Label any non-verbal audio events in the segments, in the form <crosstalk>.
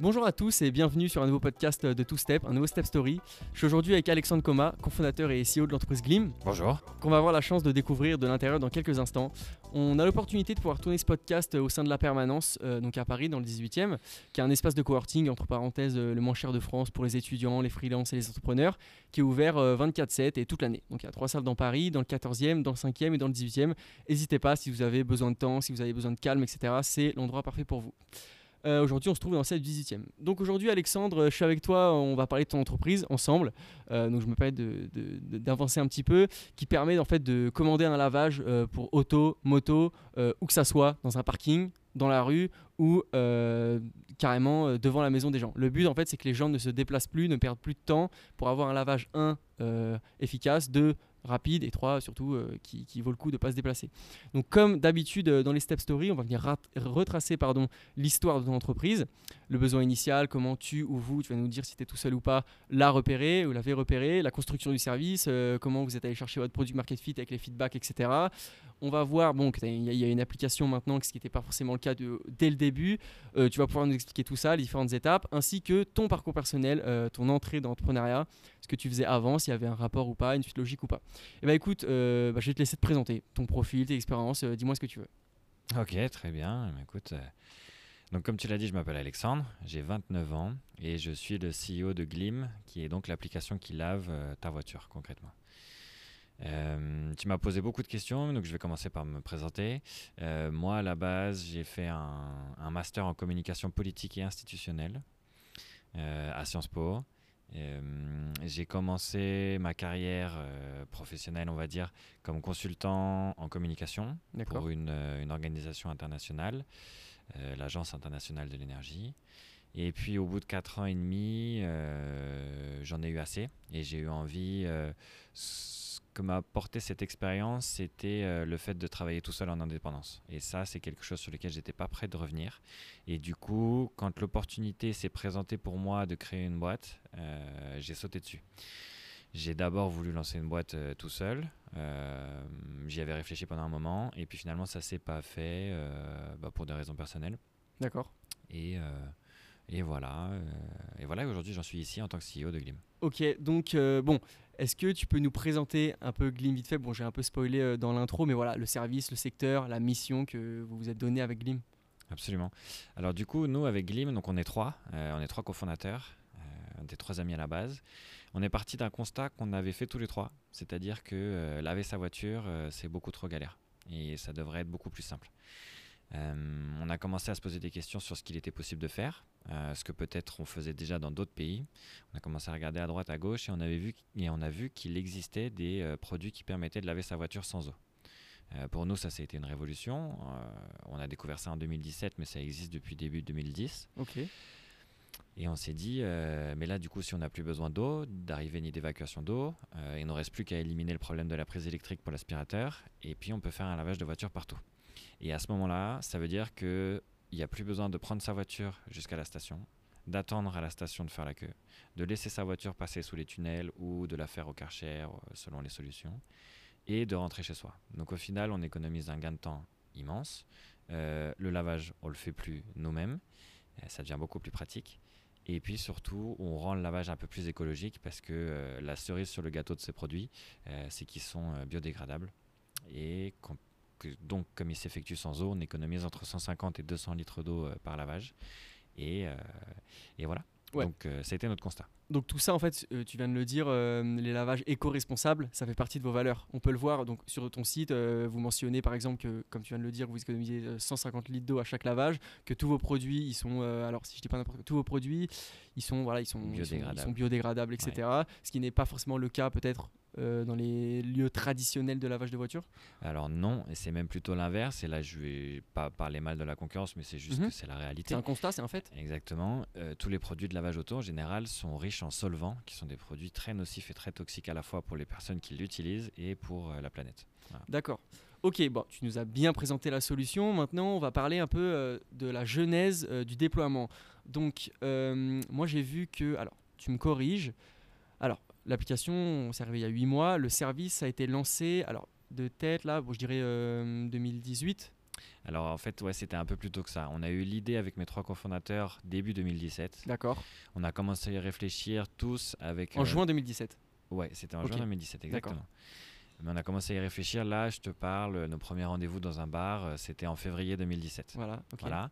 Bonjour à tous et bienvenue sur un nouveau podcast de Two Step, un nouveau Step Story. Je suis aujourd'hui avec Alexandre Coma, cofondateur et CEO de l'entreprise Glim, Bonjour. qu'on va avoir la chance de découvrir de l'intérieur dans quelques instants. On a l'opportunité de pouvoir tourner ce podcast au sein de la permanence, euh, donc à Paris dans le 18e, qui est un espace de coworking, entre parenthèses, euh, le moins cher de France pour les étudiants, les freelances et les entrepreneurs, qui est ouvert euh, 24-7 et toute l'année. Donc il y a trois salles dans Paris, dans le 14e, dans le 5e et dans le 18e. N'hésitez pas si vous avez besoin de temps, si vous avez besoin de calme, etc. C'est l'endroit parfait pour vous. Euh, aujourd'hui, on se trouve dans du 18e. Donc aujourd'hui, Alexandre, je suis avec toi, on va parler de ton entreprise ensemble. Euh, donc je me permets d'avancer un petit peu, qui permet en fait de commander un lavage euh, pour auto, moto, où que ça soit, dans un parking, dans la rue ou carrément devant la maison des gens. Le but en fait, c'est que les gens ne se déplacent plus, ne perdent plus de temps pour avoir un lavage 1 efficace, 2 rapide et 3 surtout euh, qui, vaut le coup de ne pas se déplacer. Donc comme d'habitude euh, dans les Step Story, on va venir retracer pardon, l'histoire de ton entreprise, le besoin initial, comment tu ou vous, tu vas nous dire si tu es tout seul ou pas, l'a repéré ou l'avez repéré, la construction du service, euh, comment vous êtes allé chercher votre produit market fit avec les feedbacks, etc. On va voir, bon, il y a une application maintenant, ce qui n'était pas forcément le cas dès le début. Euh, tu vas pouvoir nous expliquer tout ça, les différentes étapes, ainsi que ton parcours personnel, euh, ton entrée dans l'entrepreneuriat, ce que tu faisais avant, s'il y avait un rapport ou pas, une suite logique ou pas. Et bah écoute, euh, bah, je vais te laisser te présenter ton profil, tes expériences, euh, dis-moi ce que tu veux. Ok, très bien. Eh Écoute, donc comme tu l'as dit, je m'appelle Alexandre, j'ai 29 ans et je suis le CEO de Glim, qui est donc l'application qui lave ta voiture concrètement. Euh, tu m'as posé beaucoup de questions, donc je vais commencer par me présenter. Euh, moi, à la base, j'ai fait un, un master en communication politique et institutionnelle euh, à Sciences Po. J'ai commencé ma carrière professionnelle, on va dire, comme consultant en communication pour une, une organisation internationale, l'Agence internationale de l'énergie. Et puis au bout de 4 ans et demi, j'en ai eu assez et j'ai eu envie... que m'a apporté cette expérience, c'était euh, le fait de travailler tout seul en indépendance. Et ça, c'est quelque chose sur lequel j'étais pas prêt de revenir. Et du coup, quand l'opportunité s'est présentée pour moi de créer une boîte, euh, j'ai sauté dessus. J'ai d'abord voulu lancer une boîte euh, tout seul. J'y avais réfléchi pendant un moment. Et puis finalement, ça s'est pas fait bah, pour des raisons personnelles. D'accord. Et, et voilà. euh, et voilà, aujourd'hui, j'en suis ici en tant que CEO de Glim. Ok, donc euh, bon, est-ce que tu peux nous présenter un peu Glim vite fait? Bon, j'ai un peu spoilé euh, dans l'intro, mais voilà, le service, le secteur, la mission que vous vous êtes donnée avec Glim. Absolument. Alors du coup, nous avec Glim, donc on est trois, euh, on est trois cofondateurs, euh, des trois amis à la base. On est parti d'un constat qu'on avait fait tous les trois, c'est-à-dire que laver sa voiture, c'est beaucoup trop galère et ça devrait être beaucoup plus simple. On a commencé à se poser des questions sur ce qu'il était possible de faire, euh, ce que peut-être on faisait déjà dans d'autres pays. On a commencé à regarder à droite, à gauche et on avait vu et on a vu qu'il existait des euh, produits qui permettaient de laver sa voiture sans eau. Euh, pour nous, ça, ça a été une révolution. On a découvert ça en 2017, mais ça existe depuis début 2010. Ok. Et on s'est dit, mais là, du coup, si on n'a plus besoin d'eau, d'arrivée ni d'évacuation d'eau, il ne nous reste plus qu'à éliminer le problème de la prise électrique pour l'aspirateur, et puis on peut faire un lavage de voiture partout. Et à ce moment-là, ça veut dire qu'il n'y a plus besoin de prendre sa voiture jusqu'à la station, d'attendre à la station de faire la queue, de laisser sa voiture passer sous les tunnels ou de la faire au karcher, euh, selon les solutions, et de rentrer chez soi. Donc au final, on économise un gain de temps immense. Euh, le lavage, on le fait plus nous-mêmes, Euh, ça devient beaucoup plus pratique. Et puis surtout, on rend le lavage un peu plus écologique parce que la cerise sur le gâteau de ces produits, c'est qu'ils sont biodégradables. Et qu'on- donc, comme ils s'effectuent sans eau, on économise entre 150 et 200 litres d'eau euh, par lavage. Et, euh, et voilà. Ouais. Donc, euh, ça a été notre constat. Donc tout ça, en fait, euh, tu viens de le dire, euh, les lavages éco-responsables, ça fait partie de vos valeurs. On peut le voir donc sur ton site, vous mentionnez par exemple que, comme tu viens de le dire, vous économisez euh, 150 litres d'eau à chaque lavage, que tous vos produits, ils sont, alors si je dis pas n'importe quoi, tous vos produits, ils sont, voilà, ils sont ils sont- ils sont Biodégradables. biodégradables, etc. Ce qui n'est pas forcément le cas peut-être euh, dans les lieux traditionnels de lavage de voiture. Alors non, et c'est même plutôt l'inverse. Et là, je vais pas parler mal de la concurrence, mais c'est juste Mhm. que c'est la réalité. C'est un constat, c'est un fait. Exactement. Euh, tous les produits de lavage auto en général sont riches en solvants, qui sont des produits très nocifs et très toxiques à la fois pour les personnes qui l'utilisent et pour euh, la planète. D'accord. Ok, bon, tu nous as bien présenté la solution. Maintenant, on va parler un peu de la genèse du déploiement. Donc, moi, j'ai vu que. Alors, tu me corriges. L'application, s'est arrivé il y a 8 mois. Le service a été lancé, alors, de tête, là, bon, je dirais euh, 2018. Alors en fait, ouais, c'était un peu plus tôt que ça. On a eu l'idée avec mes trois cofondateurs début 2017. D'accord. On a commencé à y réfléchir tous avec. En euh, juin 2017. Ouais, c'était en juin 2017, D'accord. exactement. Mais on a commencé à y réfléchir. Là, je te parle, euh, nos premiers rendez-vous dans un bar, euh, c'était en février 2017. Voilà. Ok. Voilà.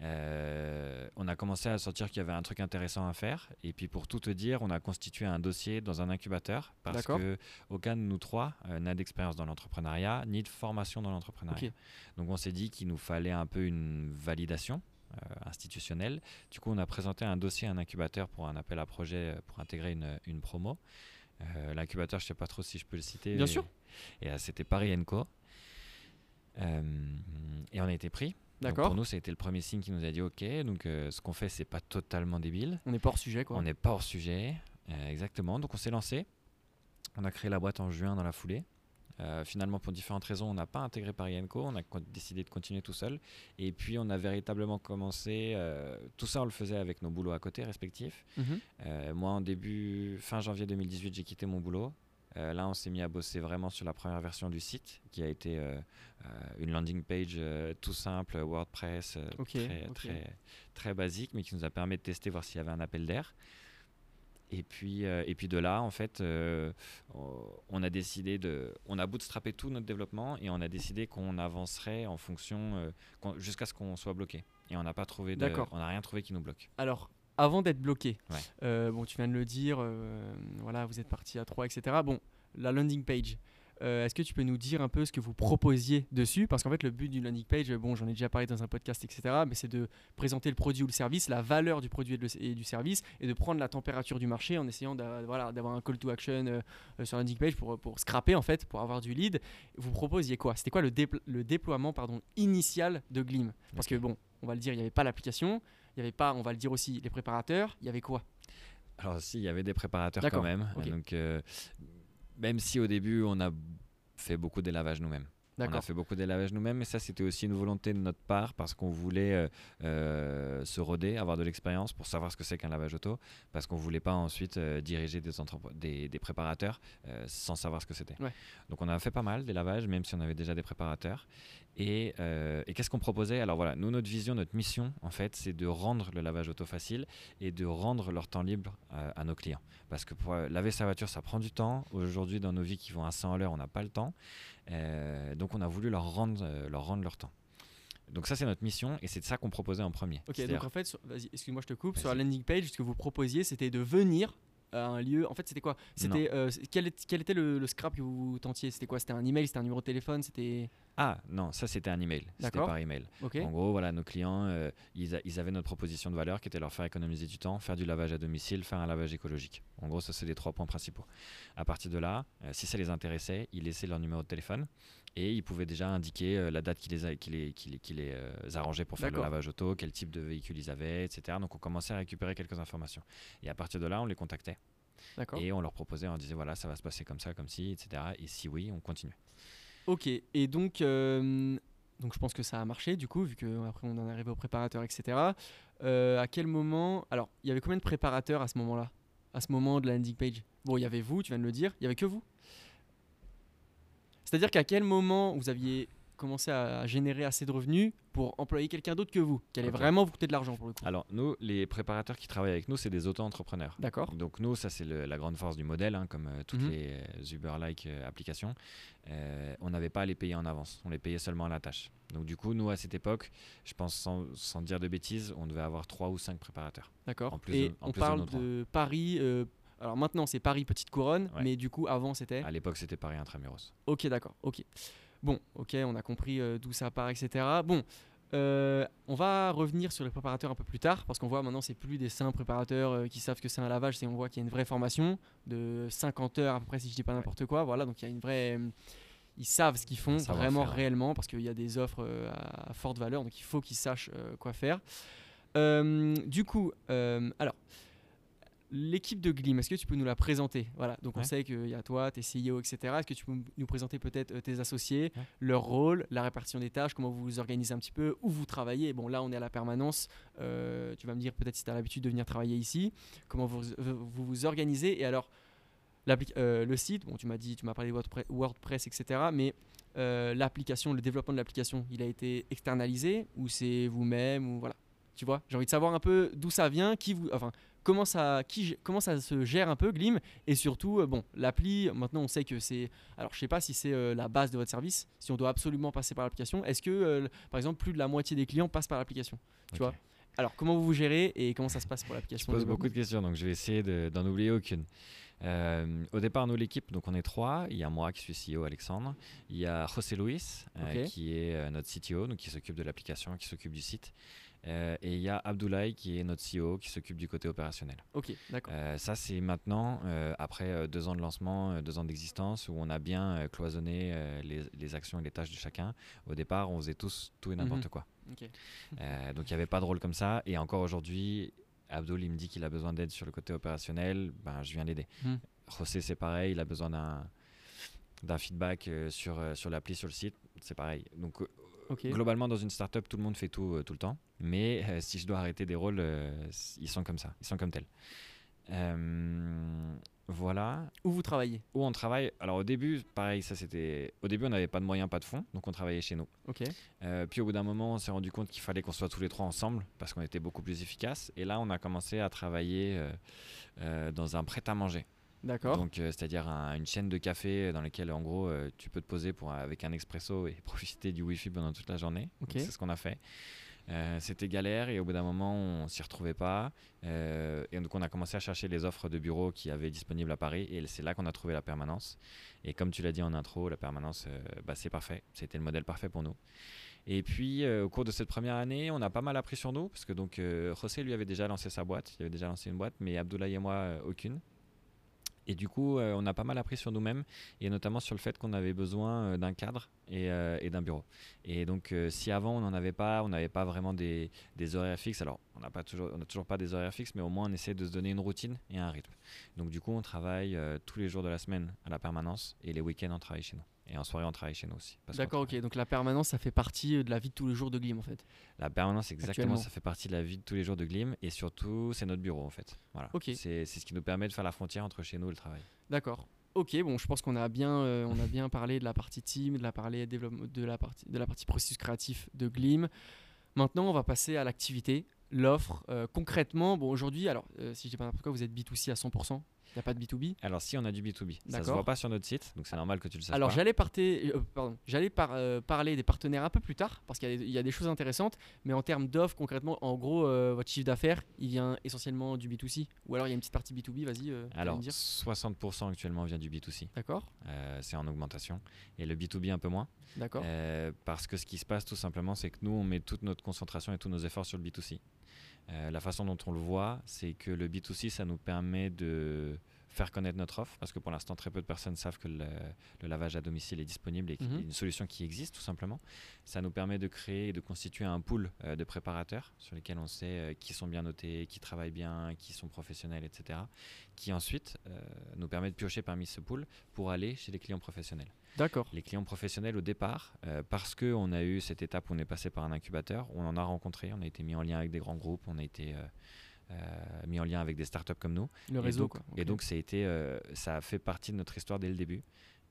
Euh, on a commencé à sentir qu'il y avait un truc intéressant à faire. Et puis pour tout te dire, on a constitué un dossier dans un incubateur parce que aucun de nous trois euh, n'a d'expérience dans l'entrepreneuriat ni de formation dans l'entrepreneuriat. Donc on s'est dit qu'il nous fallait un peu une validation euh, institutionnelle. Du coup, on a présenté un dossier à un incubateur pour un appel à projet pour intégrer une, une promo. Euh, L'incubateur, je sais pas trop si je peux le citer. Bien et- sûr. Et c'était Paris Co. Euh, et on a été pris. D'accord. Pour nous, ça a été le premier signe qui nous a dit OK, donc euh, ce qu'on fait, c'est pas totalement débile. On n'est pas hors sujet quoi. On n'est pas hors sujet. Euh, exactement. Donc on s'est lancé. On a créé la boîte en juin dans la foulée. Euh, finalement, pour différentes raisons, on n'a pas intégré Paris Co. On a décidé de continuer tout seul. Et puis, on a véritablement commencé. euh, tout ça, on le faisait avec nos boulots à côté respectifs. Mhm. Euh, moi, en début, fin janvier 2018, j'ai quitté mon boulot. Euh, là, on s'est mis à bosser vraiment sur la première version du site, qui a été euh, euh, une landing page euh, tout simple, WordPress, très, très, très basique, mais qui nous a permis de tester, voir s'il y avait un appel d'air. Et puis, et puis de là, en fait, on a décidé de, on a bootstrappé tout notre développement et on a décidé qu'on avancerait en fonction jusqu'à ce qu'on soit bloqué. Et on n'a pas trouvé, de, D'accord. on n'a rien trouvé qui nous bloque. Alors, avant d'être bloqué, Ouais. euh, bon, tu viens de le dire, euh, voilà, vous êtes parti à 3, etc. Bon, la landing page, euh, est-ce que tu peux nous dire un peu ce que vous proposiez dessus? Parce qu'en fait, le but d'une landing page, bon, j'en ai déjà parlé dans un podcast, etc., mais c'est de présenter le produit ou le service, la valeur du produit et, de le- et du service, et de prendre la température du marché en essayant voilà, d'avoir un call to action euh, euh, sur la landing page pour, pour scraper, en fait, pour avoir du lead. Vous proposiez quoi? C'était quoi le, déplo- le déploiement pardon, initial de Gleam? Parce que, bon, on va le dire, il n'y avait pas l'application, il n'y avait pas, on va le dire aussi, les préparateurs, il y avait quoi? Alors si, il y avait des préparateurs quand même. Donc euh, même si au début on a fait beaucoup d'élavage nous-mêmes. On a fait beaucoup d'élavage nous-mêmes, mais ça c'était aussi une volonté de notre part parce qu'on voulait euh, euh, se roder, avoir de l'expérience pour savoir ce que c'est qu'un lavage auto, parce qu'on voulait pas ensuite euh, diriger des, des, des préparateurs sans savoir ce que c'était. Ouais. Donc on a fait pas mal d'élavage, même si on avait déjà des préparateurs. Et, euh, et qu'est-ce qu'on proposait? Alors voilà, nous notre vision, notre mission en fait, c'est de rendre le lavage auto facile et de rendre leur temps libre euh, à nos clients. Parce que pour euh, laver sa voiture, ça prend du temps. Aujourd'hui, dans nos vies qui vont à 100 à l'heure, on n'a pas le temps. Donc on a voulu leur rendre, leur rendre leur temps. Donc ça, c'est notre mission et c'est de ça qu'on proposait en premier. Ok, donc en fait, excuse-moi, je te coupe. Sur la landing page, ce que vous proposiez, c'était de venir à un lieu. En fait, c'était quoi? C'était euh, quel, est- quel était le, le scrap que vous tentiez? C'était quoi? C'était un email? C'était un numéro de téléphone? C'était Ah non, ça c'était un email. C'était par email. ok. En gros, voilà, nos clients, euh, ils, a- ils avaient notre proposition de valeur qui était leur faire économiser du temps, faire du lavage à domicile, faire un lavage écologique. En gros, ça c'est les trois points principaux. À partir de là, euh, si ça les intéressait, ils laissaient leur numéro de téléphone et ils pouvaient déjà indiquer euh, la date qui les, a, qui les, qui les, qui les, euh, arrangeait pour faire le lavage auto, quel type de véhicule ils avaient, etc. Donc on commençait à récupérer quelques informations. Et à partir de là, on les contactait et on leur proposait, on disait voilà, ça va se passer comme ça, comme ci, etc. Et si oui, on continue. Ok. Et donc, euh, donc je pense que ça a marché du coup, vu que après on en est arrivé au préparateur, etc. Euh, à quel moment Alors, il y avait combien de préparateurs à ce moment-là? À ce moment de la landing page? Bon, il y avait vous, tu viens de le dire. Il y avait que vous? C'est-à-dire qu'à quel moment vous aviez commencé à générer assez de revenus pour employer quelqu'un d'autre que vous, qui allait vraiment vous coûter de l'argent pour le coup Alors nous, les préparateurs qui travaillent avec nous, c'est des auto-entrepreneurs. D'accord. Donc nous, ça c'est la grande force du modèle, hein, comme euh, toutes Mhm. les euh, Uber-like euh, applications. Euh, on n'avait pas à les payer en avance, on les payait seulement à la tâche. Donc du coup, nous à cette époque, je pense sans, sans dire de bêtises, on devait avoir trois ou cinq préparateurs. D'accord. Et on de parle de Paris. Alors maintenant, c'est Paris Petite Couronne, Ouais. mais du coup, avant, c'était. À l'époque, c'était Paris Intramuros. Ok, d'accord. Ok. Bon, ok, on a compris euh, d'où ça part, etc. Bon, euh, on va revenir sur les préparateurs un peu plus tard, parce qu'on voit maintenant, c'est plus des simples préparateurs euh, qui savent que c'est un lavage, c'est on voit qu'il y a une vraie formation de 50 heures à peu près, si je dis pas n'importe quoi. Voilà, donc il y a une vraie. ils savent ce qu'ils font vraiment réellement, parce qu'il y a des offres à, à forte valeur, donc il faut qu'ils sachent quoi faire. Du coup, alors. L'équipe de Glim, est-ce que tu peux nous la présenter? Voilà, donc on sait qu'il y a toi, tes CEO, etc. Est-ce que tu peux nous présenter peut-être euh, tes associés, Ouais. leur rôle, la répartition des tâches, comment vous vous organisez un petit peu, où vous travaillez? Bon, là, on est à la permanence. euh, tu vas me dire peut-être si tu as l'habitude de venir travailler ici, comment vous, vous vous organisez? Et alors, euh, le site, bon, tu m'as dit, tu m'as parlé de WordPre- WordPress, etc. Mais euh, l'application, le développement de l'application, il a été externalisé ou c'est vous-même ou voilà. Tu vois, j'ai envie de savoir un peu d'où ça vient, qui vous, enfin, comment ça, qui, comment ça se gère un peu Glim et surtout, euh, bon, l'appli. Maintenant, on sait que c'est, alors je sais pas si c'est euh, la base de votre service, si on doit absolument passer par l'application. Est-ce que, euh, par exemple, plus de la moitié des clients passent par l'application Tu vois? Alors, comment vous vous gérez et comment ça se passe pour Je l'application pose développement beaucoup de questions, donc je vais essayer de- d'en oublier aucune. Euh, au départ, nous, l'équipe, donc on est trois. Il y a moi qui suis CEO, Alexandre. Il y a José Luis, euh, qui est euh, notre CTO, donc qui s'occupe de l'application, qui s'occupe du site. Euh, et il y a Abdoulaye, qui est notre CEO, qui s'occupe du côté opérationnel. Ok, d'accord. Euh, ça, c'est maintenant, euh, après deux ans de lancement, deux ans d'existence, où on a bien cloisonné les, les actions et les tâches de chacun. Au départ, on faisait tous tout et n'importe Mhm. quoi. Donc il n'y avait pas de rôle comme ça. Et encore aujourd'hui, Abdul, il me dit qu'il a besoin d'aide sur le côté opérationnel. Ben, je viens l'aider. Mhm. José, c'est pareil. Il a besoin d'un d'un feedback sur, sur l'appli, sur le site. C'est pareil. Donc globalement, dans une startup, tout le monde fait tout euh, tout le temps. Mais euh, si je dois arrêter des rôles, euh, ils sont comme ça. Ils sont comme tels. Euh, voilà Où vous travaillez? Où on travaille. Alors au début, pareil, ça c'était. Au début, on n'avait pas de moyens, pas de fonds, donc on travaillait chez nous. Ok. Euh, puis au bout d'un moment, on s'est rendu compte qu'il fallait qu'on soit tous les trois ensemble parce qu'on était beaucoup plus efficace. Et là, on a commencé à travailler euh, dans un prêt-à-manger. D'accord. Donc, euh, c'est-à-dire un- une chaîne de café dans laquelle, en gros, euh, tu peux te poser pour, avec un expresso et <laughs> profiter du Wi-Fi pendant toute la journée. C'est ce qu'on a fait. Euh, C'était galère et au bout d'un moment, on s'y retrouvait pas. Euh, et donc, on a commencé à chercher les offres de bureaux qui avaient disponibles à Paris et c'est là qu'on a trouvé la permanence. Et comme tu l'as dit en intro, la permanence, euh, bah, c'est parfait. C'était le modèle parfait pour nous. Et puis, euh, au cours de cette première année, on a pas mal appris sur nous parce que donc euh, José lui avait déjà lancé sa boîte, il avait déjà lancé une boîte, mais Abdoulaye et moi euh, aucune. Et du coup, euh, on a pas mal appris sur nous-mêmes et notamment sur le fait qu'on avait besoin euh, d'un cadre et, euh, et d'un bureau. Et donc, si avant on n'en avait pas, on n'avait pas vraiment des, horaires fixes. Alors, on n'a toujours, toujours pas des horaires fixes, mais au moins on essaie de se donner une routine et un rythme. Donc, du coup, on travaille tous les jours de la semaine à la permanence et les week-ends on travaille chez nous. Et en soirée, on travaille chez nous aussi. D'accord, ok. Donc la permanence, ça fait partie euh, de la vie de tous les jours de Glim en fait. La permanence, exactement, ça fait partie de la vie de tous les jours de Glim et surtout, c'est notre bureau en fait. Voilà. Ok. C'est ce qui nous permet de faire la frontière entre chez nous et le travail. D'accord. Ok, bon, je pense qu'on a bien, euh, on a bien <laughs> parlé de la partie team, de la, parler de la partie, de la partie processus créatif de Glim. Maintenant, on va passer à l'activité, l'offre. Euh, concrètement, bon, aujourd'hui, alors, euh, si je dis pas n'importe quoi, vous êtes B2C à 100%. Il n'y a pas de B2B. Alors, si on a du B2B, ça se D'accord. voit pas sur notre site, donc c'est normal que tu le saches Alors j'allais euh, par- euh, parler des partenaires un peu plus tard parce qu'il y, a des- il y a des choses intéressantes, mais en termes d'offres concrètement, en gros, euh, votre chiffre d'affaires, il vient essentiellement du B2C ou alors il y a une petite partie B2B, vas-y, Alors, me dire. 60% actuellement vient du B2C, D'accord, c'est en augmentation, et le B2B un peu moins, d'accord, parce que ce qui se passe tout simplement, c'est que nous, on met toute notre concentration et tous nos efforts sur le B2C. Euh, la façon dont on le voit, c'est que le B2C, ça nous permet de faire connaître notre offre, parce que pour l'instant, très peu de personnes savent que le, le lavage à domicile est disponible et qu'il y a Mhm. une solution qui existe tout simplement. Ça nous permet de créer et de constituer un pool euh, de préparateurs sur lesquels on sait euh, qui sont bien notés, qui travaillent bien, qui sont professionnels, etc. Qui ensuite euh, nous permet de piocher parmi ce pool pour aller chez les clients professionnels. d'accord, Les clients professionnels au départ, parce qu'on a eu cette étape où on est passé par un incubateur, on en a rencontré, on a été mis en lien avec des grands groupes, on a été mis en lien avec des startups comme nous. le Et réseau donc- quoi. Et donc ça a, été, euh, ça a fait partie de notre histoire dès le début,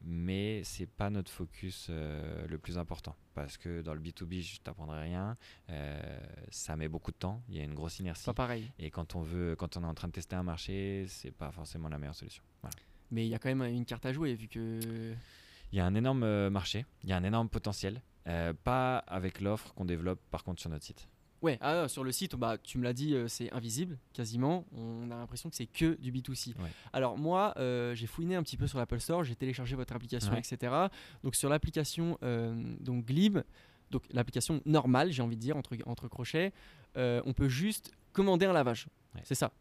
mais c'est pas notre focus euh, le plus important, parce que dans le B2B, je t'apprendrai rien, euh, ça met beaucoup de temps, il y a une grosse inertie. pas pareil, Et quand on veut, quand on est en train de tester un marché, c'est pas forcément la meilleure solution. Voilà. mais il y a quand même une carte à jouer vu que Il y a un énorme euh, marché, il y a un énorme potentiel, euh, pas avec l'offre qu'on développe par contre sur notre site. Ouais, ah, sur le site, bah, tu me l'as dit, euh, c'est invisible quasiment. On a l'impression que c'est que du B2C. Ouais. Alors moi, euh, j'ai fouiné un petit peu sur l'Apple Store, j'ai téléchargé votre application, Ouais. etc. Donc sur l'application euh, donc Glib, donc l'application normale, j'ai envie de dire entre, entre crochets, on peut juste commander un lavage. Ouais. C'est ça.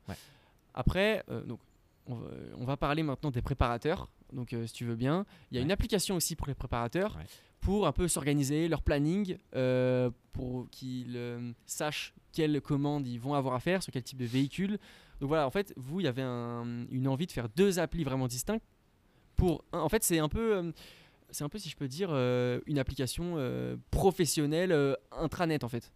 Après, donc on va, on va parler maintenant des préparateurs. Donc euh, si tu veux bien, il y a Ouais. une application aussi pour les préparateurs Ouais. pour un peu s'organiser leur planning, euh, pour qu'ils euh, sachent quelles commandes ils vont avoir à faire, sur quel type de véhicule. Donc voilà, en fait, vous, il y avait un- une envie de faire deux applis vraiment distinctes. Pour, en fait, c'est un peu, c'est un peu, si je peux dire, euh, une application euh, professionnelle euh, intranet en fait.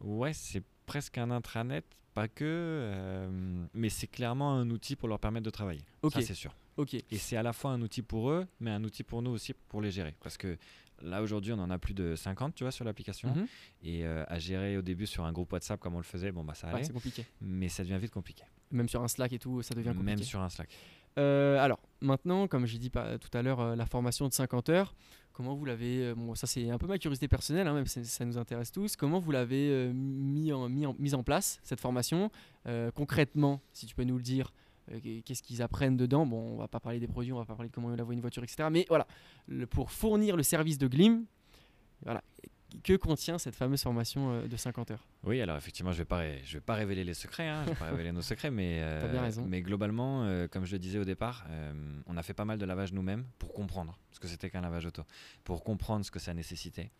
Ouais, c'est presque un intranet, pas que, mais c'est clairement un outil pour leur permettre de travailler. Ok. Ça, c'est sûr. Ok. Et c'est à la fois un outil pour eux, mais un outil pour nous aussi pour les gérer. Parce que là, aujourd'hui, on en a plus de 50, tu vois, sur l'application. Mhm. Et euh, à gérer au début sur un groupe WhatsApp comme on le faisait, bon, bah ça Ouais, allait. c'est compliqué. mais ça devient vite compliqué. Même sur un Slack et tout, ça devient compliqué. Même sur un Slack. Euh, alors, maintenant, comme j'ai dit tout à l'heure, euh, la formation de 50 heures, comment vous l'avez. bon, ça, c'est un peu ma curiosité personnelle, hein, même si ça nous intéresse tous. Comment vous l'avez mis, en, mis, en, mise en place, cette formation Concrètement, si tu peux nous le dire, qu'est-ce qu'ils apprennent dedans? Bon, on va pas parler des produits, on va pas parler de comment laver une voiture, etc. Mais voilà, le- pour fournir le service de Glim, voilà, que contient cette fameuse formation euh, de 50 heures? Oui, alors effectivement, je vais pas, je vais pas révéler les secrets, hein, je vais pas <laughs> révéler nos secrets, mais, euh, T'as bien raison. mais globalement, euh, comme je le disais au départ, euh, on a fait pas mal de lavage nous-mêmes pour comprendre ce que c'était qu'un lavage auto, pour comprendre ce que ça nécessitait,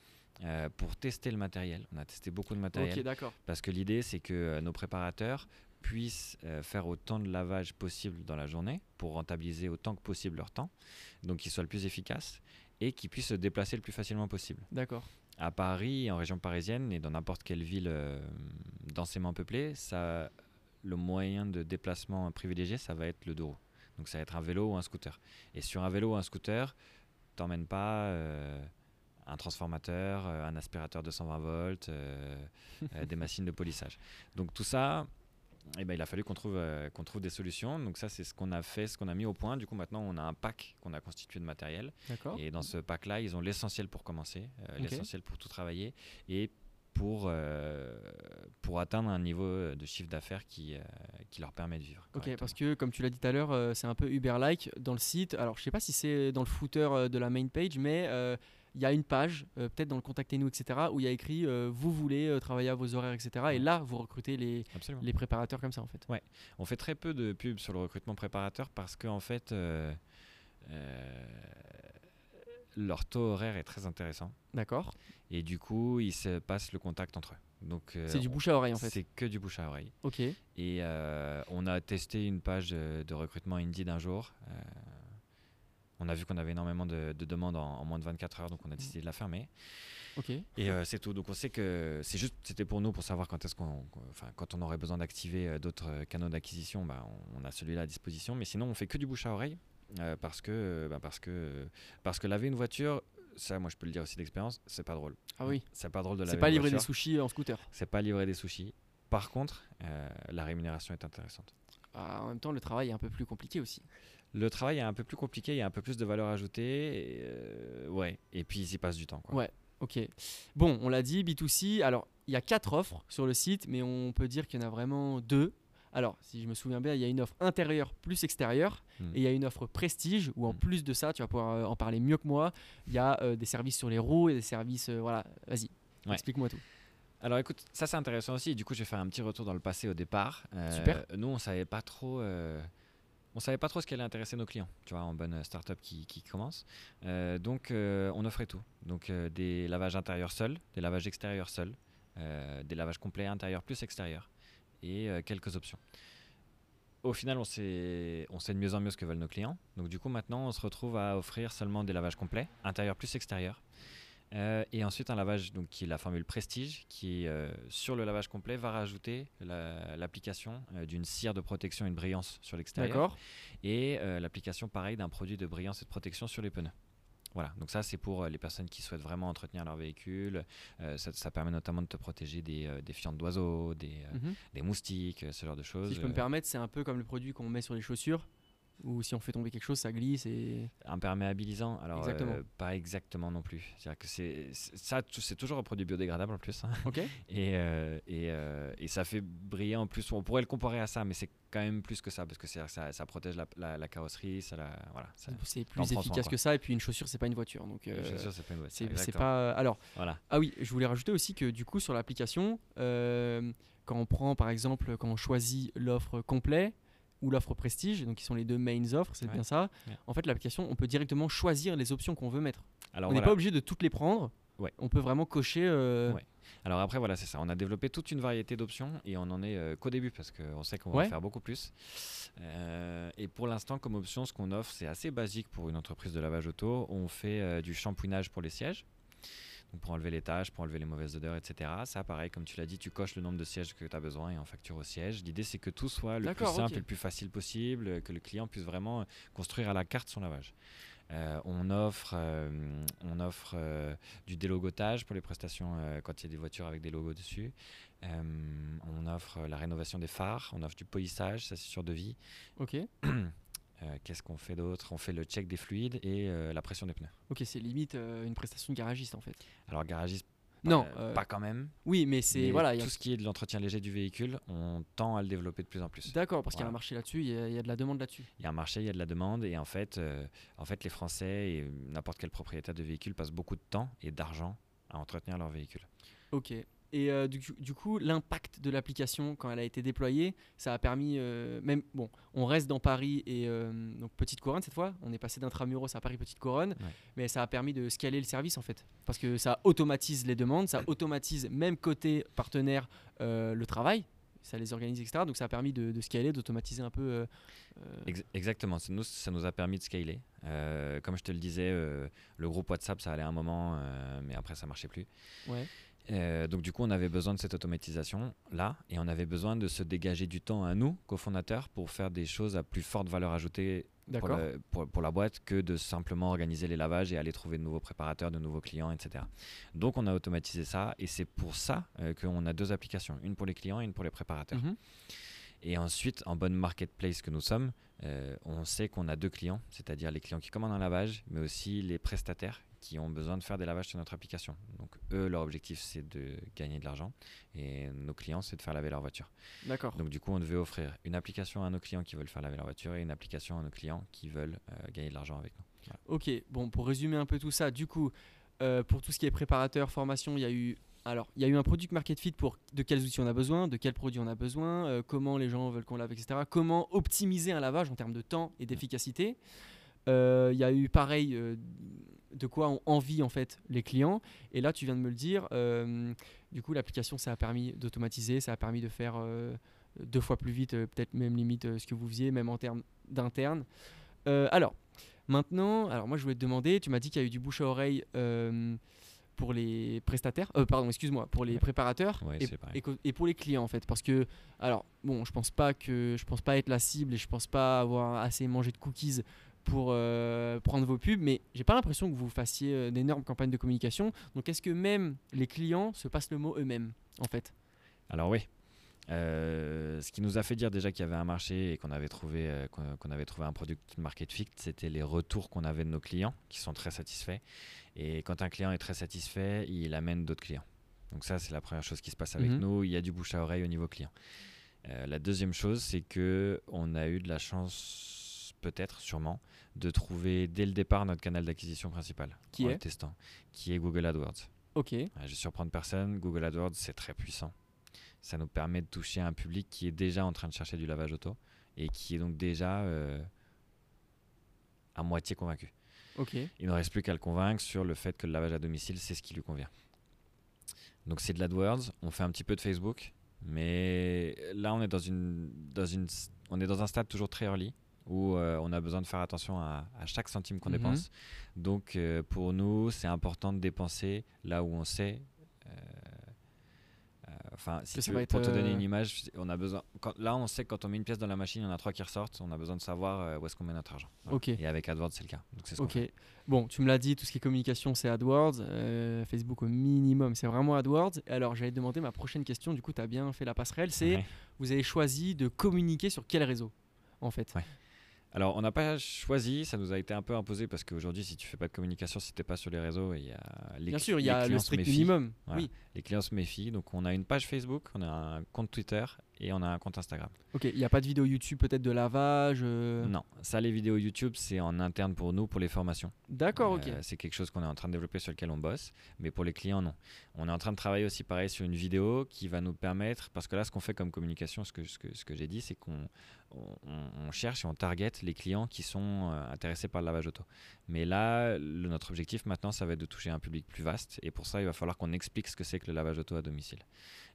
euh, pour tester le matériel. On a testé beaucoup de matériel Ok, d'accord. parce que l'idée, c'est que euh, nos préparateurs puissent euh, faire autant de lavage possible dans la journée pour rentabiliser autant que possible leur temps, donc qu'ils soient le plus efficaces et qu'ils puissent se déplacer le plus facilement possible D'accord. à Paris, en région parisienne et dans n'importe quelle ville euh, densément peuplée, ça, le moyen de déplacement privilégié, ça va être le deux roues. Donc ça va être un vélo ou un scooter. Et sur un vélo ou un scooter, t'emmènes pas euh, un transformateur, un aspirateur de 120 volts, des machines de polissage. Donc tout ça, eh ben, il a fallu qu'on trouve, euh, qu'on trouve des solutions. Donc ça, c'est ce qu'on a fait, ce qu'on a mis au point. Du coup, maintenant, on a un pack qu'on a constitué de matériel. Et dans ce pack-là, ils ont l'essentiel pour commencer, euh, l'essentiel pour tout travailler et pour, euh, pour atteindre un niveau de chiffre d'affaires qui, qui leur permet de vivre. Ok, parce que comme tu l'as dit tout à l'heure, c'est un peu Uber-like dans le site. Alors, je sais pas si c'est dans le footer de la main page, mais il y a une page, euh, peut-être dans le Contactez-nous, etc., où il y a écrit euh, Vous voulez euh, travailler à vos horaires, etc. Et là, vous recrutez les, Absolument. les préparateurs comme ça, en fait. On fait très peu de pubs sur le recrutement préparateur parce qu'en fait, euh, euh, leur taux horaire est très intéressant. D'accord Et du coup, ils se passent le contact entre eux. Donc, C'est du bouche à oreille, en fait. C'est que du bouche à oreille. Ok. Et on a testé une page de recrutement Indeed un jour. On a vu qu'on avait énormément de, de demandes en, en moins de 24 heures, donc on a décidé de la fermer. Ok. Et euh, c'est tout. Donc on sait que c'est juste, c'était pour nous pour savoir quand est-ce qu'on, qu'on- enfin quand on aurait besoin d'activer euh, d'autres euh, canaux d'acquisition, bah, on, on a celui-là à disposition. Mais sinon on fait que du bouche à oreille euh, parce que, bah, parce que, parce que laver une voiture, ça, moi je peux le dire aussi d'expérience, c'est pas drôle. Ah oui. C'est pas drôle de laver. C'est pas livrer des sushis en scooter. C'est pas livrer des sushis. Par contre, euh, la rémunération est intéressante. Ah, en même temps, le travail est un peu plus compliqué aussi. Le travail est un peu plus compliqué, il y a un peu plus de valeur ajoutée. Et, euh, ouais, et puis ils y passent du temps. Quoi. Ouais. Ok. Bon, on l'a dit, B2C. Alors, il y a quatre offres sur le site, mais on peut dire qu'il y en a vraiment deux. Alors, si je me souviens bien, il y a une offre intérieure plus extérieure Hmm. et il y a une offre prestige où en Hmm. plus de ça, tu vas pouvoir euh, en parler mieux que moi. Il y a euh, des services sur les roues et des services. euh, voilà, vas-y, Ouais. explique-moi tout. Alors écoute, ça c'est intéressant aussi. Du coup, je vais faire un petit retour dans le passé au départ. Euh, Super. Nous, on savait pas trop. euh, on savait pas trop ce qui allait intéresser nos clients, tu vois, en bonne euh, startup qui, qui commence. Euh, donc, euh, on offrait tout. Donc, des lavages intérieurs seuls, des lavages extérieurs seuls, des lavages complets intérieurs plus extérieurs, et quelques options. Au final, on sait, on sait de mieux en mieux ce que veulent nos clients. Donc, du coup, maintenant, on se retrouve à offrir seulement des lavages complets, intérieur plus extérieur. Euh, et ensuite, un lavage donc, qui est la formule Prestige, qui, euh, sur le lavage complet, va rajouter la- l'application euh, d'une cire de protection et de brillance sur l'extérieur. Et l'application, pareil, d'un produit de brillance et de protection sur les pneus. Voilà, donc ça c'est pour les personnes qui souhaitent vraiment entretenir leur véhicule. Ça, ça permet notamment de te protéger des, des fientes d'oiseaux, des, Mhm. des moustiques, ce genre de choses. Si je peux me permettre, c'est un peu comme le produit qu'on met sur les chaussures. Ou si on fait tomber quelque chose, ça glisse et. Imperméabilisant, alors Exactement. euh, pas exactement non plus. C'est-à-dire que c'est ça, c'est toujours un produit biodégradable en plus, hein. Ok <laughs> et, euh, et, euh, et ça fait briller en plus. On pourrait le comparer à ça, mais c'est quand même plus que ça parce que c'est ça, ça protège la, la- la carrosserie, ça la, voilà. C'est plus soin, efficace que ça. Et puis une chaussure, c'est pas une voiture. Donc. suis sûr, c'est pas une voiture, c'est exactement. pas. Alors, Voilà. Ah oui, je voulais rajouter aussi que du coup sur l'application, quand on prend par exemple, quand on choisit l'offre complet ou l'offre prestige, donc qui sont les deux mains offres, c'est Ouais. bien ça. Ouais. En fait, l'application, on peut directement choisir les options qu'on veut mettre. Alors on n'est voilà. pas obligé de toutes les prendre. Ouais. On peut vraiment cocher. euh, Ouais. Alors après, voilà, c'est ça. On a développé toute une variété d'options et on en est euh, qu'au début parce qu'on sait qu'on va Ouais. faire beaucoup plus. Euh, et pour l'instant, comme option, ce qu'on offre, c'est assez basique pour une entreprise de lavage auto. On fait du shampouinage pour les sièges. Donc pour enlever les tâches, pour enlever les mauvaises odeurs, etc. Ça, pareil, comme tu l'as dit, tu coches le nombre de sièges que tu as besoin et en facture au siège. L'idée, c'est que tout soit le plus simple et le plus facile possible, que le client puisse vraiment construire à la carte son lavage. Euh, on offre, euh, on offre euh, du délogotage pour les prestations euh, quand il y a des voitures avec des logos dessus. Euh, on offre la rénovation des phares, on offre du polissage, ça c'est sur devis. Ok. <clears throat> Euh, Qu'est-ce qu'on fait d'autre? On fait le check des fluides et euh, la pression des pneus. Ok, c'est limite euh, une prestation de garagiste en fait. Alors garagiste, Non. euh, euh, pas quand même. oui, mais c'est voilà. a- tout ce qui est de l'entretien léger du véhicule, on tend à le développer de plus en plus. D'accord, parce qu'il y a un marché là-dessus, il y, a- il y a de la demande là-dessus. Il y a un marché, il y a de la demande et en fait, en fait les Français et n'importe quel propriétaire de véhicule passent beaucoup de temps et d'argent à entretenir leur véhicule. Ok. Et euh, du, coup- du coup, l'impact de l'application quand elle a été déployée, ça a permis, euh, même, bon, on reste dans Paris et euh, donc Petite Couronne cette fois, on est passé d'Intramuros à Paris Petite Couronne, Ouais. mais ça a permis de scaler le service en fait, parce que ça automatise les demandes, ça automatise même côté partenaire le travail, ça les organise, etc. Donc ça a permis de, de scaler, d'automatiser un peu. euh, euh, Ex- exactement, ça nous, ça nous a permis de scaler. Euh, comme je te le disais, euh, le groupe WhatsApp, ça allait un moment, mais après ça marchait plus. ouais. Donc du coup, on avait besoin de cette automatisation là, et on avait besoin de se dégager du temps à nous, cofondateurs, pour faire des choses à plus forte valeur ajoutée pour, D'accord. le- pour- pour la boîte que de simplement organiser les lavages et aller trouver de nouveaux préparateurs, de nouveaux clients, etc. Donc on a automatisé ça, et c'est pour ça euh, qu'on a deux applications, une pour les clients et une pour les préparateurs. Mhm. Et ensuite, en bonne marketplace que nous sommes, euh, on sait qu'on a deux clients, c'est-à-dire les clients qui commandent un lavage, mais aussi les prestataires qui ont besoin de faire des lavages sur notre application. Donc eux, leur objectif, c'est de gagner de l'argent, et nos clients, c'est de faire laver leur voiture. D'accord. Donc du coup, on devait offrir une application à nos clients qui veulent faire laver leur voiture et une application à nos clients qui veulent euh, gagner de l'argent avec nous. Voilà. Ok, bon, pour résumer un peu tout ça, du coup, euh, pour tout ce qui est préparateur, formation, il y a eu. Alors, il y a eu un product market fit pour de quels outils on a besoin, de quels produits on a besoin, euh, comment les gens veulent qu'on lave, etc. Comment optimiser un lavage en termes de temps et d'efficacité. Euh, Il y a eu pareil euh, de quoi ont envie en fait les clients. Et là, tu viens de me le dire. euh, du coup, l'application, ça a permis d'automatiser, ça a permis de faire euh, deux fois plus vite, euh, peut-être même limite ce que vous faisiez, même en termes d'interne. Alors, maintenant, alors moi je voulais te demander, tu m'as dit qu'il y a eu du bouche à oreille pour les prestataires, pardon, excuse-moi, pour les préparateurs Ouais, et, et pour les clients en fait, parce que, alors, bon, je pense pas que, je pense pas être la cible et je pense pas avoir assez mangé de cookies pour euh, prendre vos pubs, mais j'ai pas l'impression que vous fassiez euh, d'énormes campagnes de communication. Donc, est-ce que même les clients se passent le mot eux-mêmes, en fait? Alors oui. Euh, ce qui nous a fait dire déjà qu'il y avait un marché et qu'on avait trouvé qu'on avait trouvé un product market fit, c'était les retours qu'on avait de nos clients qui sont très satisfaits. Et quand un client est très satisfait, il amène d'autres clients. Donc ça, c'est la première chose qui se passe avec Mhm. nous. Il y a du bouche à oreille au niveau client. La deuxième chose, c'est que on a eu de la chance, peut-être, sûrement, de trouver dès le départ notre canal d'acquisition principal Qui en est le testant, qui est Google AdWords. Ok, Ouais, Je vais surprendre personne, Google AdWords c'est très puissant. Ça nous permet de toucher un public qui est déjà en train de chercher du lavage auto et qui est donc déjà euh, à moitié convaincu. ok, Il ne reste plus qu'à le convaincre sur le fait que le lavage à domicile c'est ce qui lui convient. Donc c'est de l'AdWords, on fait un petit peu de Facebook, mais là on est dans, une, dans, une, on est dans un stade toujours très early où euh, on a besoin de faire attention à, à chaque centime qu'on Mhm. dépense. Donc euh, pour nous, c'est important de dépenser là où on sait. euh, Enfin, si tu veux, pour te donner une image, on a besoin. Quand, là, on sait que quand on met une pièce dans la machine, il y en a trois qui ressortent. On a besoin de savoir où est-ce qu'on met notre argent. Voilà. ok. Et avec AdWords, c'est le cas. Donc ce Ok. fait. Bon, tu me l'as dit, tout ce qui est communication, c'est AdWords. euh, Facebook au minimum, c'est vraiment AdWords. Alors, j'allais te demander ma prochaine question. Du coup, tu as bien fait la passerelle. C'est Ouais. vous avez choisi de communiquer sur quel réseau En fait? Ouais. Alors, on n'a pas choisi, ça nous a été un peu imposé parce qu'aujourd'hui, si tu fais pas de communication, si t'es pas sur les réseaux, il y a les Bien sûr, il y a le strict minimum. Voilà. Oui. Les clients se méfient. Donc, on a une page Facebook, on a un compte Twitter et on a un compte Instagram. Ok. Il n'y a pas de vidéo YouTube peut-être de lavage. euh, Non, ça, les vidéos YouTube, c'est en interne pour nous, pour les formations. D'accord. Ok. Euh, c'est quelque chose qu'on est en train de développer sur lequel on bosse, mais pour les clients, non. On est en train de travailler aussi pareil sur une vidéo qui va nous permettre, parce que là, ce qu'on fait comme communication, ce que, ce que, ce que j'ai dit, c'est qu'on on, on- on cherche et on target les clients qui sont euh, intéressés par le lavage auto. Mais là, le- notre objectif maintenant, ça va être de toucher un public plus vaste, et pour ça, il va falloir qu'on explique ce que c'est que le lavage auto à domicile.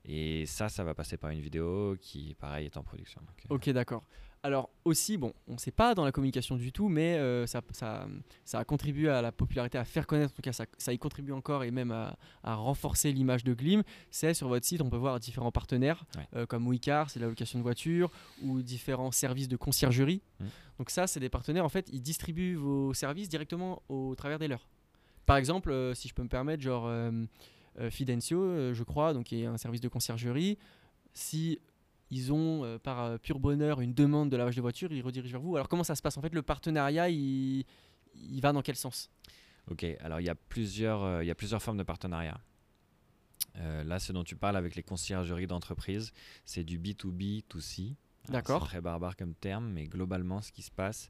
Et ça, ça va passer par une vidéo, qui, pareil, est en production. Donc, euh, Ok, d'accord. Alors aussi, bon, on ne sait pas dans la communication du tout, mais euh, ça, ça, ça a contribué à la popularité, à faire connaître, en tout cas ça, ça y contribue encore et même à, à renforcer l'image de Glim. C'est sur votre site, on peut voir différents partenaires Ouais. euh, comme Wicar, c'est la location de voitures, ou différents services de conciergerie. Mm. Donc ça, c'est des partenaires, en fait, ils distribuent vos services directement au travers des leurs. Par exemple, euh, si je peux me permettre, genre Fidencio, je crois, donc qui est un service de conciergerie, si ils ont euh, par euh, pur bonheur une demande de lavage de voiture, ils redirigent vers vous. Alors comment ça se passe? En fait, le partenariat, il, il va dans quel sens? Ok, alors il y, a plusieurs, euh, il y a plusieurs formes de partenariat. Là, ce dont tu parles avec les conciergeries d'entreprise, c'est du B2B, 2C. Alors, D'accord. C'est très barbare comme terme, mais globalement, ce qui se passe,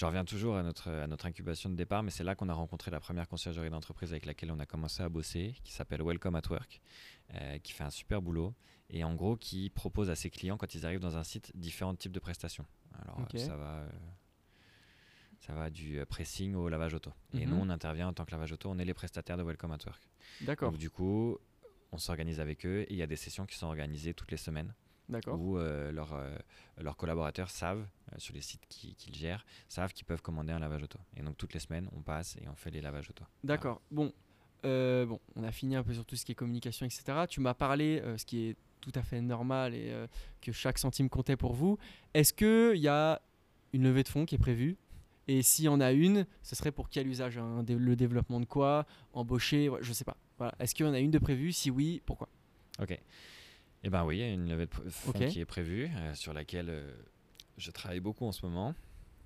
je reviens toujours à notre, à notre incubation de départ, mais c'est là qu'on a rencontré la première conciergerie d'entreprise avec laquelle on a commencé à bosser, qui s'appelle Welcome at Work, euh, qui fait un super boulot et en gros qui propose à ses clients, quand ils arrivent dans un site, différents types de prestations. Alors, euh, ça va. euh, ça va du pressing au lavage auto. Et Mhm. nous, on intervient en tant que lavage auto. On est les prestataires de Welcome at Work. D'accord, Donc, du coup, on s'organise avec eux et il y a des sessions qui sont organisées toutes les semaines. Où euh, leurs, euh, leurs collaborateurs savent, euh, sur les sites qui- qu'ils gèrent, savent qu'ils peuvent commander un lavage auto. Et donc, toutes les semaines, on passe et on fait les lavages auto. D'accord. Bon, bon, on a fini un peu sur tout ce qui est communication, etc. Tu m'as parlé, ce qui est tout à fait normal et que chaque centime comptait pour vous. Est-ce qu'il y a une levée de fonds qui est prévue? Et s'il y en a une, ce serait pour quel usage? Hein Le développement de quoi? Embaucher? Je sais pas. Voilà. Est-ce qu'il y en a une de prévue? Si oui, pourquoi? Ok. Eh ben oui, il y a une levée de fonds qui est prévue, euh, sur laquelle euh, je travaille beaucoup en ce moment.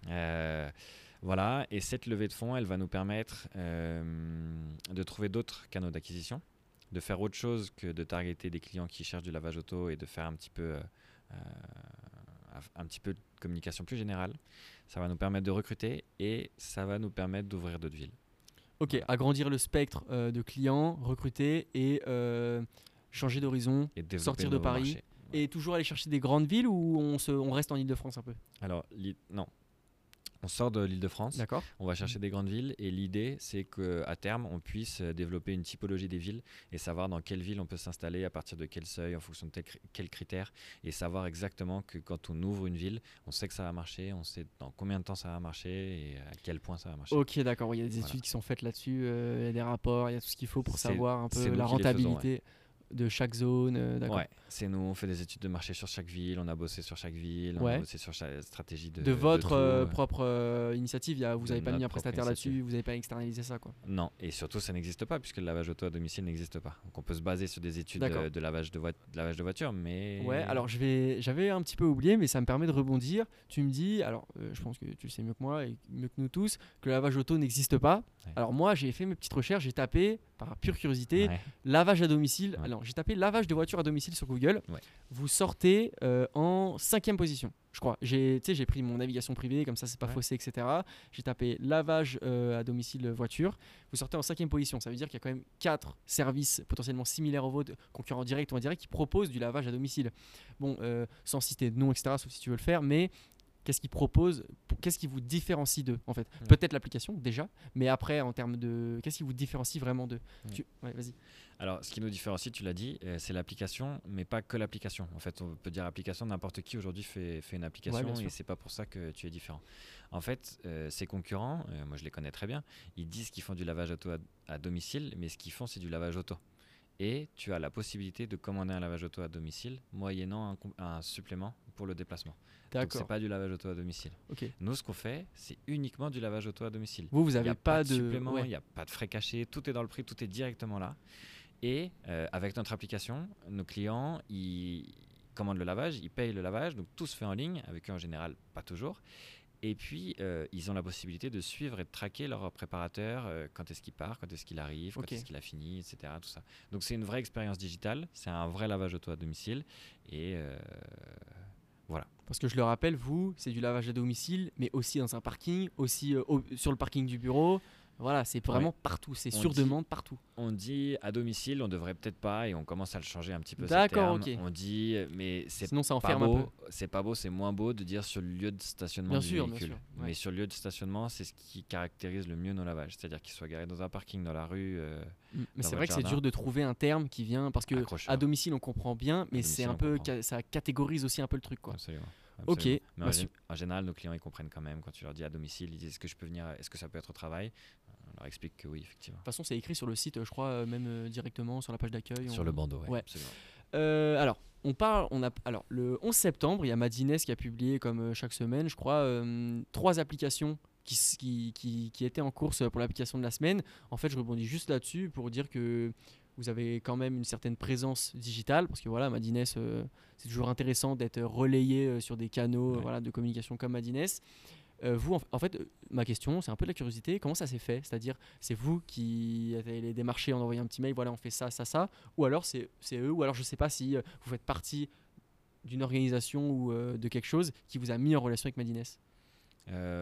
Euh, voilà, et cette levée de fonds, elle va nous permettre de trouver d'autres canaux d'acquisition, de faire autre chose que de targeter des clients qui cherchent du lavage auto et de faire un petit peu, un petit peu de communication plus générale. Ça va nous permettre de recruter et ça va nous permettre d'ouvrir d'autres villes. Ok, agrandir le spectre de clients, recruter et changer d'horizon. Sortir de Paris. Et toujours aller chercher des grandes villes ou on, se, on reste en Ile-de-France un peu? Alors, non. On sort de l'île de France. D'accord On va chercher des grandes villes et l'idée c'est qu'à terme on puisse euh, développer une typologie des villes et savoir dans quelle ville on peut s'installer, à partir de quel seuil, en fonction de tel quels critères et savoir exactement que quand on ouvre une ville, on sait que ça va marcher, on sait dans combien de temps ça va marcher et à quel point ça va marcher. Ok, d'accord. Il y a des Voilà. études qui sont faites là-dessus, euh, il y a des rapports, il y a tout ce qu'il faut pour savoir un peu la rentabilité de chaque zone. euh. Ouais, c'est nous, on fait des études de marché sur chaque ville, on a bossé sur chaque ville, on Ouais. a bossé sur chaque stratégie de. De, votre euh, propre euh, initiative, il y a- vous n'avez pas mis un prestataire là-dessus, vous n'avez pas externalisé ça. quoi. Non, et surtout ça n'existe pas puisque le lavage auto à domicile n'existe pas. Donc on peut se baser sur des études euh, de lavage de, de lavage de voiture, mais. Ouais, alors j'avais un petit peu oublié, mais ça me permet de rebondir. Tu me dis, alors euh, je pense que tu le sais mieux que moi et mieux que nous tous, que le lavage auto n'existe pas. Ouais. Alors moi, j'ai fait mes petites recherches, j'ai tapé, par pure curiosité, Ouais. lavage à domicile. Ouais. Alors j'ai tapé lavage de voiture à domicile sur Google. Ouais. Vous sortez euh, en cinquième position, je crois. J'ai, j'ai pris mon navigation privée, comme ça c'est pas faussé, etc. J'ai tapé lavage euh, à domicile voiture. Vous sortez en cinquième position. Ça veut dire qu'il y a quand même quatre services potentiellement similaires aux vôtres, concurrents directs ou indirects, qui proposent du lavage à domicile. Bon, euh, sans citer de nom, etc., sauf si tu veux le faire, mais qu'est-ce qu'ils proposent Qu'est-ce qui vous différencie d'eux, en fait. Peut-être l'application, déjà, mais après, en termes de. Qu'est-ce qui vous différencie vraiment d'eux? Tu- Ouais, vas-y. Alors, ce qui nous différencie, tu l'as dit, euh, c'est l'application, mais pas que l'application. En fait, on peut dire application, n'importe qui aujourd'hui fait, fait une application sûr. et c'est pas pour ça que tu es différent. En fait, euh, ces concurrents, euh, moi je les connais très bien, ils disent qu'ils font du lavage auto à, à domicile, mais ce qu'ils font, c'est du lavage auto. Et tu as la possibilité de commander un lavage auto à domicile, moyennant un, supplément pour le déplacement. Donc, c'est pas du lavage auto à domicile. Nous, ce qu'on fait, c'est uniquement du lavage auto à domicile. Vous, vous avez a pas, de, de. supplément, il ouais. n'y a pas de frais cachés, tout est dans le prix, tout est directement là. Et euh, avec notre application, nos clients, ils commandent le lavage, ils payent le lavage, donc tout se fait en ligne, avec eux en général, pas toujours. Et puis, euh, ils ont la possibilité de suivre et de traquer leur préparateur, euh, quand est-ce qu'il part, quand est-ce qu'il arrive, quand est-ce qu'il a fini, etc. Tout ça. Donc c'est une vraie expérience digitale, c'est un vrai lavage auto à domicile. Et euh, voilà. Parce que je le rappelle, vous, c'est du lavage à domicile, mais aussi dans un parking, aussi au- sur le parking du bureau. Voilà, c'est vraiment partout, c'est sur dit- demande partout. On dit à domicile, on devrait peut-être pas, et on commence à le changer un petit peu. D'accord, ok. On dit, mais c'est Sinon, ça enferme beau. C'est pas beau, c'est moins beau de dire sur le lieu de stationnement Bien du sûr, bien véhicule. sûr, ouais. Mais sur le lieu de stationnement, c'est ce qui caractérise le mieux nos lavages, c'est-à-dire qu'ils soient garés dans un parking, dans la rue. euh, Mm. Mais c'est vrai que c'est dur de trouver un terme qui vient parce que Accrocheur. à domicile on comprend bien, mais c'est un peu ca- ça catégorise aussi un peu le truc quoi. Absolument. Ok. Mais bah, en, gé- en général, nos clients ils comprennent quand même quand tu leur dis à domicile, ils disent est-ce que je peux venir, est-ce que ça peut être au travail? On leur explique que oui, effectivement. De toute façon, c'est écrit sur le site, je crois, euh, même euh, directement sur la page d'accueil. Sur on- le bandeau, ouais, Ouais. Euh, alors, on parle, on a, alors le 11 septembre, il y a Madines qui a publié, comme chaque semaine, je crois, euh, trois applications qui, qui, qui, qui étaient en course pour l'application de la semaine. En fait, je rebondis juste là-dessus pour dire que vous avez quand même une certaine présence digitale, parce que voilà, Madines, euh, c'est toujours intéressant d'être relayé sur des canaux Ouais. voilà, de communication comme Madines. Euh, vous, en, fait, euh, ma question, c'est un peu de la curiosité. Comment ça s'est fait? C'est-à-dire, c'est vous qui avez les démarchés en envoyant un petit mail, voilà, on fait ça, ça, ça, ou alors c'est eux, ou alors je sais pas si euh, vous faites partie d'une organisation ou de quelque chose qui vous a mis en relation avec Madines.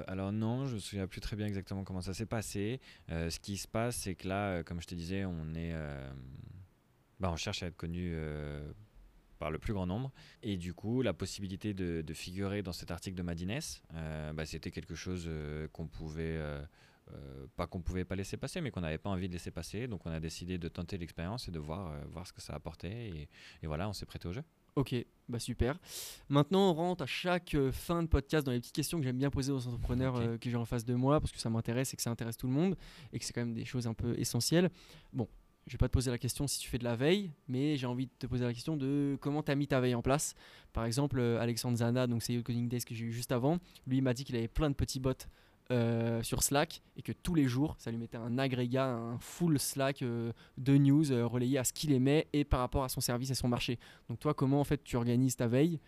Alors non, je me souviens plus très bien exactement comment ça s'est passé. Ce qui se passe, c'est que là, comme je te disais, on est, bah, on cherche à être connu par le plus grand nombre, et du coup, la possibilité de, de figurer dans cet article de Madines, euh, bah, c'était quelque chose euh, qu'on pouvait, euh, pas qu'on pouvait pas laisser passer, mais qu'on n'avait pas envie de laisser passer. Donc, on a décidé de tenter l'expérience et de voir, euh, voir ce que ça apportait, et, et voilà, on s'est prêté au jeu. Ok, bah super. Maintenant, on rentre à chaque euh, fin de podcast dans les petites questions que j'aime bien poser aux entrepreneurs Ok. euh, que j'ai en face de moi parce que ça m'intéresse et que ça intéresse tout le monde et que c'est quand même des choses un peu essentielles. Bon, je vais pas te poser la question si tu fais de la veille, mais j'ai envie de te poser la question de comment tu as mis ta veille en place. Par exemple, euh, Alexandre Zana, donc c'est Coding Days que j'ai eu juste avant, lui m'a dit qu'il avait plein de petits bots euh, sur Slack et que tous les jours, ça lui mettait un agrégat, un full Slack euh, de news relayé à ce qu'il aimait et par rapport à son service et son marché. Donc toi, comment en fait tu organises ta veille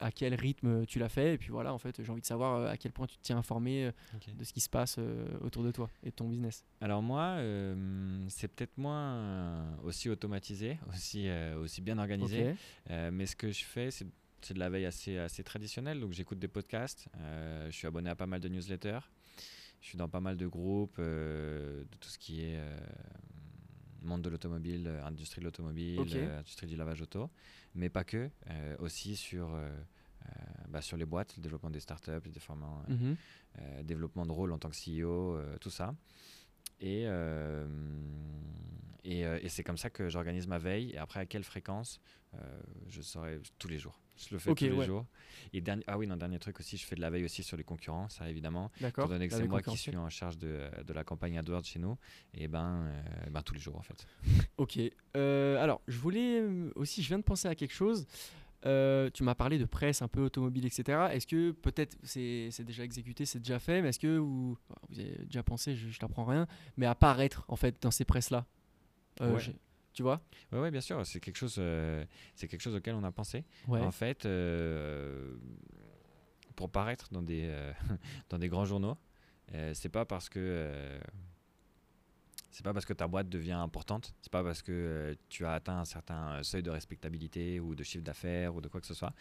à quel rythme tu l'as fait et puis voilà en fait j'ai envie de savoir euh, à quel point tu te tiens informé euh, de ce qui se passe euh, autour de toi et de ton business. Alors moi, euh, c'est peut-être moins aussi automatisé, <laughs> aussi, euh, aussi bien organisé. Euh, mais ce que je fais, c'est c'est de la veille assez, assez traditionnelle. Donc j'écoute des podcasts, euh, je suis abonné à pas mal de newsletters, je suis dans pas mal de groupes euh, de tout ce qui est euh, monde de l'automobile, industrie de l'automobile, industrie du lavage auto, mais pas que, euh, aussi sur, euh, euh, bah, sur les boîtes, le développement des startups, le développement, Mhm. développement de rôle en tant que CEO, tout ça. Et, euh, et, euh, et c'est comme ça que j'organise ma veille. Et après, à quelle fréquence euh, Je saurai tous les jours. Je le fais tous les ouais. jours. Et dernier, ah oui, non, dernier truc aussi, je fais de la veille aussi sur les concurrents, ça évidemment. D'accord. Étant donné que c'est moi qui suis en charge de, de la campagne AdWords chez nous, et ben, euh, ben tous les jours en fait. Ok. Alors, je voulais aussi, je viens de penser à quelque chose. Euh, tu m'as parlé de presse un peu automobile, etc. Est-ce que peut-être c'est déjà exécuté, c'est déjà fait, mais est-ce que vous, vous avez déjà pensé, je, je t'apprends rien, mais apparaître en fait dans ces presses-là? Euh, Ouais. Tu vois? Ouais, ouais, bien sûr, c'est quelque chose, euh, c'est quelque chose auquel on a pensé. Ouais. En fait, pour paraître dans des, <laughs> dans des grands journaux, c'est pas parce que c'est pas parce que ta boîte devient importante, c'est pas parce que euh, tu as atteint un certain euh, seuil de respectabilité ou de chiffre d'affaires ou de quoi que ce soit,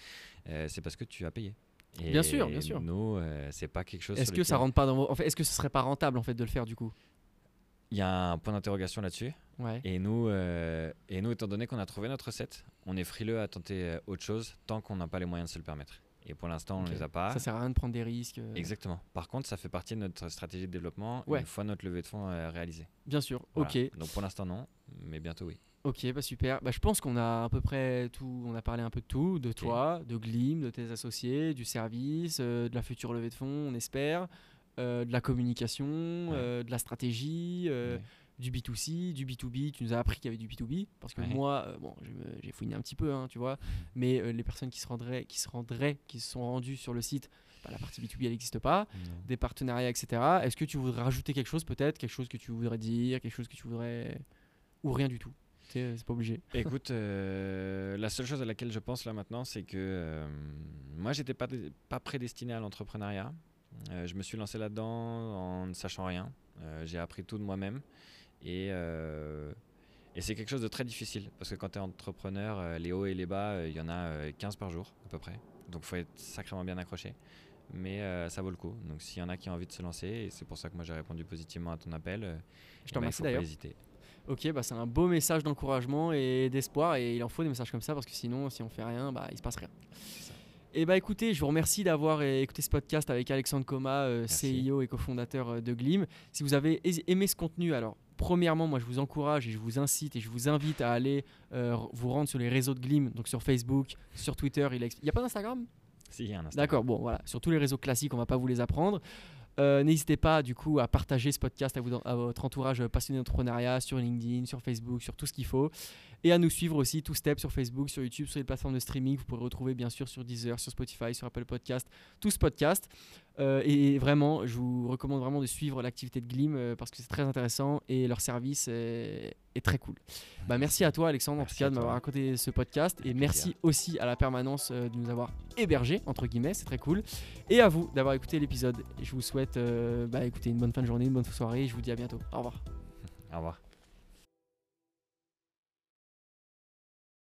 euh, c'est parce que tu as payé. Et Bien sûr, bien sûr. Nous, euh, c'est pas quelque chose. Est-ce que ça rentre pas dans vos... En fait, est-ce que ce serait pas rentable en fait de le faire du coup? Il y a un point d'interrogation là-dessus. Ouais. Et nous, et nous, étant donné qu'on a trouvé notre recette, on est frileux à tenter autre chose tant qu'on n'a pas les moyens de se le permettre. Et pour l'instant, on les a pas. Ça sert à rien de prendre des risques. euh, Exactement. Par contre, ça fait partie de notre stratégie de développement Ouais. une fois notre levée de fonds euh, réalisée. Bien sûr. Voilà. Ok. Donc pour l'instant non, mais bientôt oui. Ok, bah super. Bah, je pense qu'on a à peu près tout. On a parlé un peu de tout, de toi, de Glim, de tes associés, du service, euh, de la future levée de fonds, on espère, euh, de la communication, de la stratégie, Ouais. Du B2C, du B2B. Tu nous as appris qu'il y avait du B2B parce que Ouais. moi, euh, bon, j'ai fouiné un petit peu, hein, tu vois, mais euh, les personnes qui se rendraient, qui se rendraient, qui se sont rendues sur le site, bah, la partie B2B elle n'existe pas. Des partenariats, etc. Est-ce que tu voudrais rajouter quelque chose peut-être, quelque chose que tu voudrais dire, quelque chose que tu voudrais ou rien du tout? Sais, C'est pas obligé. <laughs> Écoute, euh, la seule chose à laquelle je pense là maintenant, c'est que euh, moi, j'étais pas, pas prédestiné à l'entrepreneuriat. Euh, je me suis lancé là-dedans en ne sachant rien. Euh, J'ai appris tout de moi-même. Et, euh, et c'est quelque chose de très difficile. Parce que quand tu es entrepreneur, euh, les hauts et les bas, euh, il y en a euh, 15 par jour à peu près. Donc il faut être sacrément bien accroché. mais euh, ça vaut le coup. Donc s'il y en a qui ont envie de se lancer, et c'est pour ça que moi j'ai répondu positivement à ton appel, Je te eh ben, il remercie faut pas d'ailleurs. Ok, bah c'est un beau message d'encouragement et d'espoir et il en faut des messages comme ça parce que sinon, si on fait rien, bah il se passe rien. Ça. Et bah écoutez, je vous remercie d'avoir écouté ce podcast avec Alexandre Coma, euh. CIO et cofondateur de Glim. Si vous avez aimé ce contenu, alors premièrement, moi je vous encourage et je vous incite et je vous invite à aller euh, vous rendre sur les réseaux de Glim, donc sur Facebook, sur Twitter. Il n'y a pas d'Instagram? Si, il y a un instant. D'accord, bon voilà, sur tous les réseaux classiques, on va pas vous les apprendre. Euh, N'hésitez pas du coup à partager ce podcast à, vous- à votre entourage passionné d'entrepreneuriat sur LinkedIn, sur Facebook, sur tout ce qu'il faut. Et à nous suivre aussi, tout step sur Facebook, sur YouTube, sur les plateformes de streaming. Vous pourrez retrouver bien sûr sur Deezer, sur Spotify, sur Apple Podcast, tout ce podcast. Euh, et vraiment, je vous recommande vraiment de suivre l'activité de Glim euh, parce que c'est très intéressant et leur service est, est très cool. Bah, merci à toi Alexandre en Merci tout cas de m'avoir raconté ce podcast et merci aussi à la permanence euh, de nous avoir hébergés entre guillemets, c'est très cool. Et à vous d'avoir écouté l'épisode. Je vous souhaite bah, écoutez, une bonne fin de journée, une bonne soirée et je vous dis à bientôt. Au revoir. Au revoir.